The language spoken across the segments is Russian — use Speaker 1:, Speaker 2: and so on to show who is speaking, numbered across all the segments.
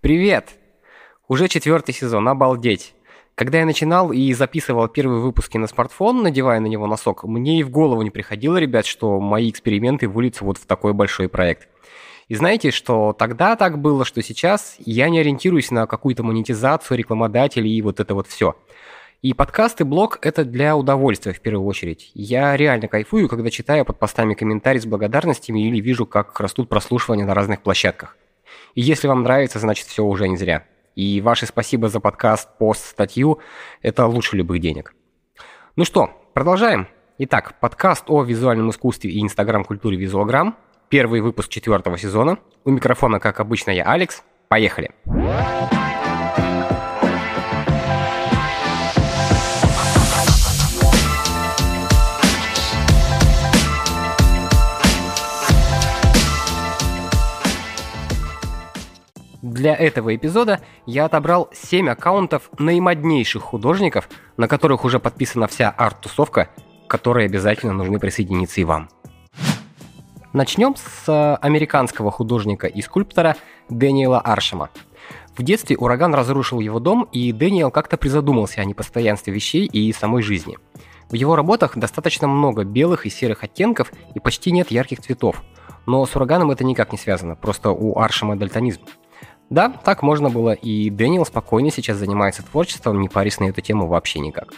Speaker 1: Привет! Уже четвертый сезон, обалдеть! Когда я начинал и записывал первые выпуски на смартфон, надевая на него носок, мне и в голову не приходило, ребят, что мои эксперименты выльются вот в такой большой проект. И знаете, что тогда так было, что сейчас я не ориентируюсь на какую-то монетизацию, рекламодателей и вот это вот все. И подкаст и блог – это для удовольствия в первую очередь. Я реально кайфую, когда читаю под постами комментарии с благодарностями или вижу, как растут прослушивания на разных площадках. И если вам нравится, значит все уже не зря. И ваше спасибо за подкаст, пост, статью – это лучше любых денег. Ну что, продолжаем. Итак, подкаст о визуальном искусстве и инстаграм-культуре Визуалграм. Первый выпуск четвертого сезона. У микрофона, как обычно, я Алекс. Поехали. Поехали. Для этого эпизода я отобрал 7 аккаунтов наимоднейших художников, на которых уже подписана вся арт-тусовка, к обязательно нужны присоединиться и вам. Начнем с э, американского художника и скульптора Дэниела Аршема. В детстве ураган разрушил его дом, и Дэниел как-то призадумался о непостоянстве вещей и самой жизни. В его работах достаточно много белых и серых оттенков и почти нет ярких цветов. Но с ураганом это никак не связано, просто у Аршема дальтонизм. Да, так можно было, и Дэниел спокойно сейчас занимается творчеством, не парясь на эту тему вообще никак.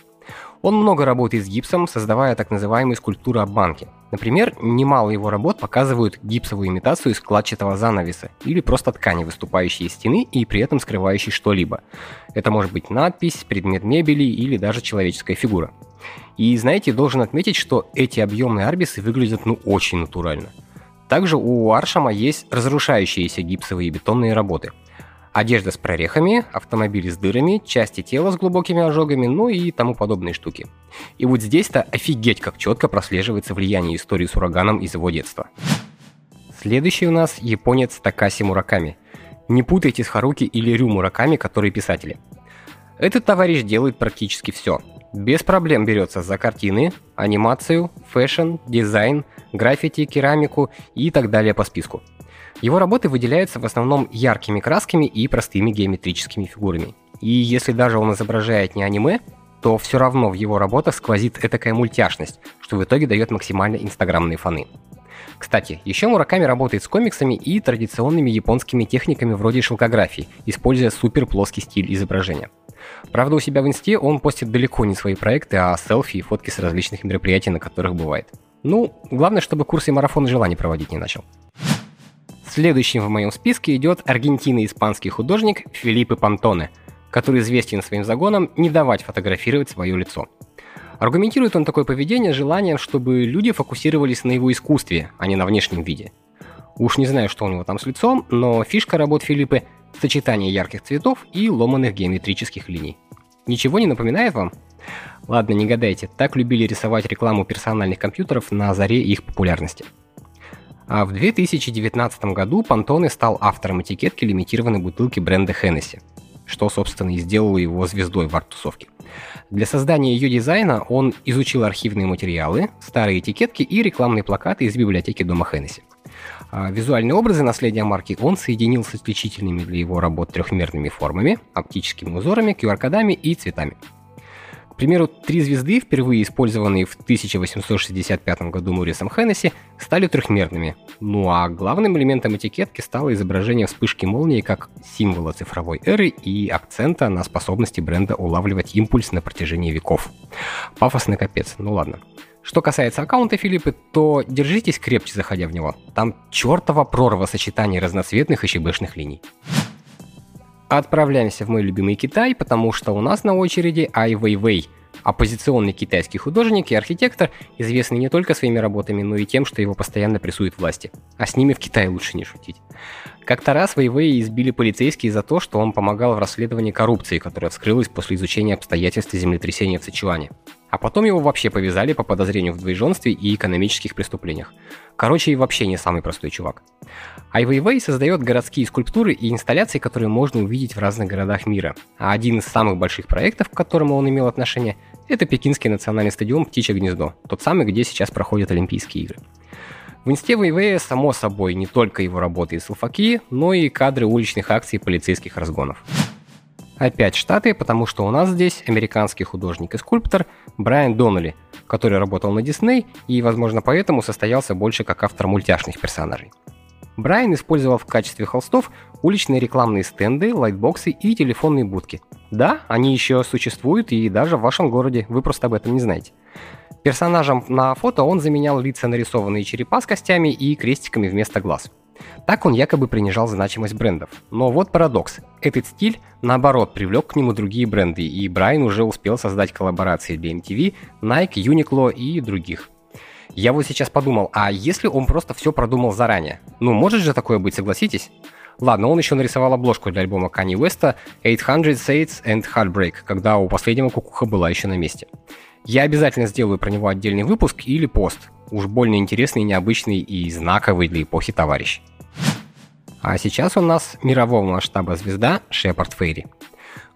Speaker 1: Он много работает с гипсом, создавая так называемые скульптуры обманки. Например, немало его работ показывают гипсовую имитацию складчатого занавеса или просто ткани, выступающей из стены и при этом скрывающей что-либо. Это может быть надпись, предмет мебели или даже человеческая фигура. И знаете, должен отметить, что эти объемные арбисы выглядят ну очень натурально. Также у Аршама есть разрушающиеся гипсовые и бетонные работы. Одежда с прорехами, автомобили с дырами, части тела с глубокими ожогами, ну и тому подобные штуки. И вот здесь-то офигеть как четко прослеживается влияние истории с ураганом из его детства. Следующий у нас японец Такаси Мураками. Не путайте с Харуки или Рю Мураками, которые писатели. Этот товарищ делает практически все – без проблем берется за картины, анимацию, фэшн, дизайн, граффити, керамику и так далее по списку. Его работы выделяются в основном яркими красками и простыми геометрическими фигурами. И если даже он изображает не аниме, то все равно в его работах сквозит этакая мультяшность, что в итоге дает максимально инстаграмные фоны. Кстати, еще Мураками работает с комиксами и традиционными японскими техниками вроде шелкографии, используя супер плоский стиль изображения. Правда, у себя в инсте он постит далеко не свои проекты, а селфи и фотки с различных мероприятий, на которых бывает. Ну, главное, чтобы курсы и марафоны желаний проводить не начал. Следующим в моем списке идет аргентино-испанский художник Филиппе Пантоне, который известен своим загоном не давать фотографировать свое лицо. Аргументирует он такое поведение желанием, чтобы люди фокусировались на его искусстве, а не на внешнем виде. Уж не знаю, что у него там с лицом, но фишка работ Филиппе сочетание ярких цветов и ломаных геометрических линий. Ничего не напоминает вам? Ладно, не гадайте, так любили рисовать рекламу персональных компьютеров на заре их популярности. А в 2019 году Пантоне стал автором этикетки лимитированной бутылки бренда Hennessy, что, собственно, и сделало его звездой в арт-тусовке. Для создания ее дизайна он изучил архивные материалы, старые этикетки и рекламные плакаты из библиотеки дома Hennessy. А визуальные образы наследия марки он соединил с отличительными для его работ трехмерными формами, оптическими узорами, QR-кодами и цветами. Примеру, три звезды, впервые использованные в 1865 году Морисом Хеннесси, стали трехмерными. Ну а главным элементом этикетки стало изображение вспышки молнии как символа цифровой эры и акцента на способности бренда улавливать импульс на протяжении веков. Пафосный капец, ну ладно. Что касается аккаунта Филиппы, то держитесь крепче, заходя в него. Там чертова прорва сочетаний разноцветных и щебешных линий. Отправляемся в мой любимый Китай, потому что у нас на очереди Ай Вейвей, оппозиционный китайский художник и архитектор, известный не только своими работами, но и тем, что его постоянно прессуют власти. А с ними в Китае лучше не шутить. Как-то раз Вейвей избили полицейские за то, что он помогал в расследовании коррупции, которая вскрылась после изучения обстоятельств землетрясения в Сычуане. А потом его вообще повязали по подозрению в двоеженстве и экономических преступлениях. Короче, и вообще не самый простой чувак. Ай Вейвей создает городские скульптуры и инсталляции, которые можно увидеть в разных городах мира. А один из самых больших проектов, к которому он имел отношение, это Пекинский национальный стадион «Птичье гнездо», тот самый, где сейчас проходят Олимпийские игры. В инсте ВВ, само собой, не только его работы и селфаки, но и кадры уличных акций полицейских разгонов. Опять Штаты, потому что у нас здесь американский художник и скульптор Брайан Доннелли, который работал на Дисней и, возможно, поэтому состоялся больше как автор мультяшных персонажей. Брайан использовал в качестве холстов уличные рекламные стенды, лайтбоксы и телефонные будки. Да, они еще существуют и даже в вашем городе, вы просто об этом не знаете. Персонажам на фото он заменял лица нарисованные черепа с костями и крестиками вместо глаз. Так он якобы принижал значимость брендов. Но вот парадокс. Этот стиль, наоборот, привлек к нему другие бренды, и Брайан уже успел создать коллаборации для MTV, Nike, Uniqlo и других. Я вот сейчас подумал, а если он просто все продумал заранее? Ну, может же такое быть, согласитесь? Ладно, он еще нарисовал обложку для альбома Kanye West 800 Saints and Heartbreak, когда у последнего кукуха была еще на месте. Я обязательно сделаю про него отдельный выпуск или пост. Уж больно интересный, необычный и знаковый для эпохи товарищ. А сейчас у нас мирового масштаба звезда Шепард Фейри.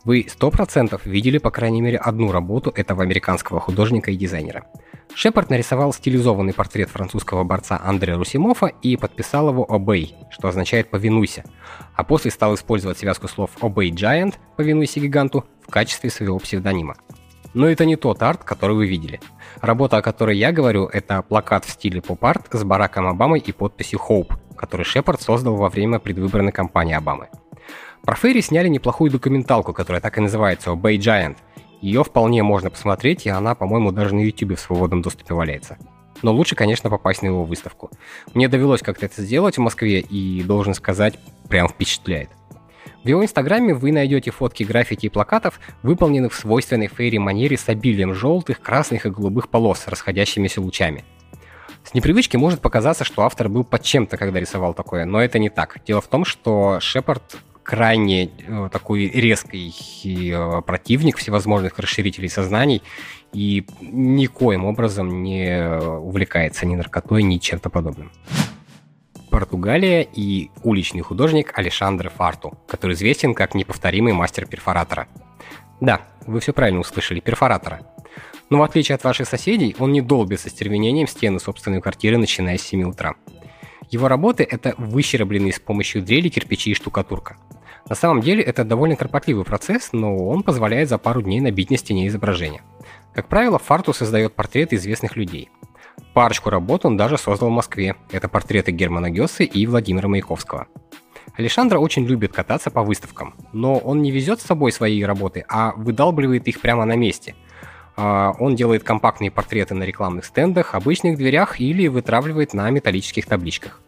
Speaker 1: Вы 100% видели по крайней мере одну работу этого американского художника и дизайнера. Шепард нарисовал стилизованный портрет французского борца Андрея Русимофа и подписал его «Obey», что означает «повинуйся», а после стал использовать связку слов «Obey Giant» – «повинуйся гиганту» в качестве своего псевдонима. Но это не тот арт, который вы видели. Работа, о которой я говорю, это плакат в стиле поп-арт с Бараком Обамой и подписью Hope, который Шепард создал во время предвыборной кампании Обамы. Про Ферри сняли неплохую документалку, которая так и называется «Obey Giant». Ее вполне можно посмотреть, и она, по-моему, даже на YouTube в свободном доступе валяется. Но лучше, конечно, попасть на его выставку. Мне довелось как-то это сделать в Москве, и, должен сказать, прям впечатляет. В его инстаграме вы найдете фотки граффити и плакатов, выполненных в свойственной Фейри манере с обилием желтых, красных и голубых полос расходящимися лучами. С непривычки может показаться, что автор был под чем-то, когда рисовал такое, но это не так. Дело в том, что Шепард крайне э, такой резкий э, противник всевозможных расширителей сознаний и никоим образом не увлекается ни наркотой, ни чем-то подобным. Португалия и уличный художник Алешандре Фарту, который известен как неповторимый мастер перфоратора. Да, вы все правильно услышали, перфоратора. Но в отличие от ваших соседей, он не долбит со стервенением стены собственной квартиры, начиная с 7 утра. Его работы – это выщербленные с помощью дрели кирпичи и штукатурка. На самом деле это довольно кропотливый процесс, но он позволяет за пару дней набить на стене изображение. Как правило, Фарту создает портреты известных людей. Парочку работ он даже создал в Москве. Это портреты Германа Гессы и Владимира Маяковского. Александра очень любит кататься по выставкам, но он не везет с собой свои работы, а выдалбливает их прямо на месте. А, он делает компактные портреты на рекламных стендах, обычных дверях или вытравливает на металлических табличках.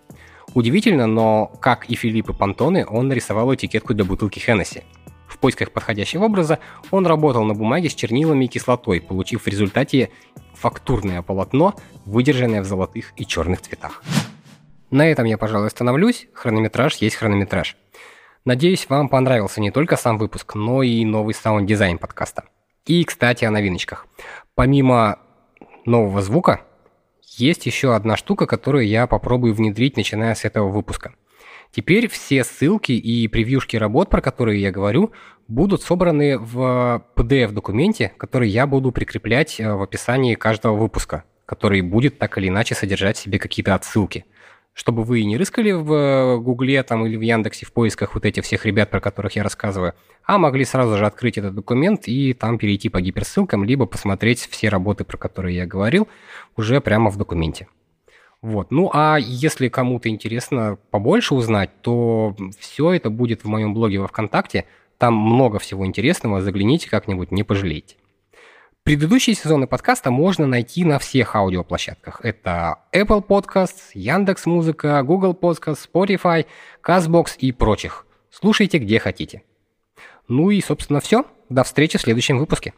Speaker 1: Удивительно, но, как и Фелипе Пантоне, он нарисовал этикетку для бутылки Хеннесси. В поисках подходящего образа он работал на бумаге с чернилами и кислотой, получив в результате фактурное полотно, выдержанное в золотых и черных цветах. На этом я, пожалуй, остановлюсь. Хронометраж есть хронометраж. Надеюсь, вам понравился не только сам выпуск, но и новый саунд-дизайн подкаста. И, кстати, о новиночках. Помимо нового звука, есть еще одна штука, которую я попробую внедрить, начиная с этого выпуска. Теперь все ссылки и превьюшки работ, про которые я говорю, будут собраны в PDF-документе, который я буду прикреплять э, в описании каждого выпуска, который будет так или иначе содержать в себе какие-то отсылки. Чтобы вы не рыскали в э, Гугле там, или в Яндексе в поисках вот этих всех ребят, про которых я рассказываю, а могли сразу же открыть этот документ и там перейти по гиперссылкам, либо посмотреть все работы, про которые я говорил, уже прямо в документе. Вот. Ну а если кому-то интересно побольше узнать, то все это будет в моем блоге во ВКонтакте – там много всего интересного, загляните как-нибудь, не пожалеете. Предыдущие сезоны подкаста можно найти на всех аудиоплощадках. Это Apple Podcasts, Яндекс.Музыка, Google Podcasts, Spotify, CastBox и прочих. Слушайте где хотите. Ну и, собственно, все. До встречи в следующем выпуске.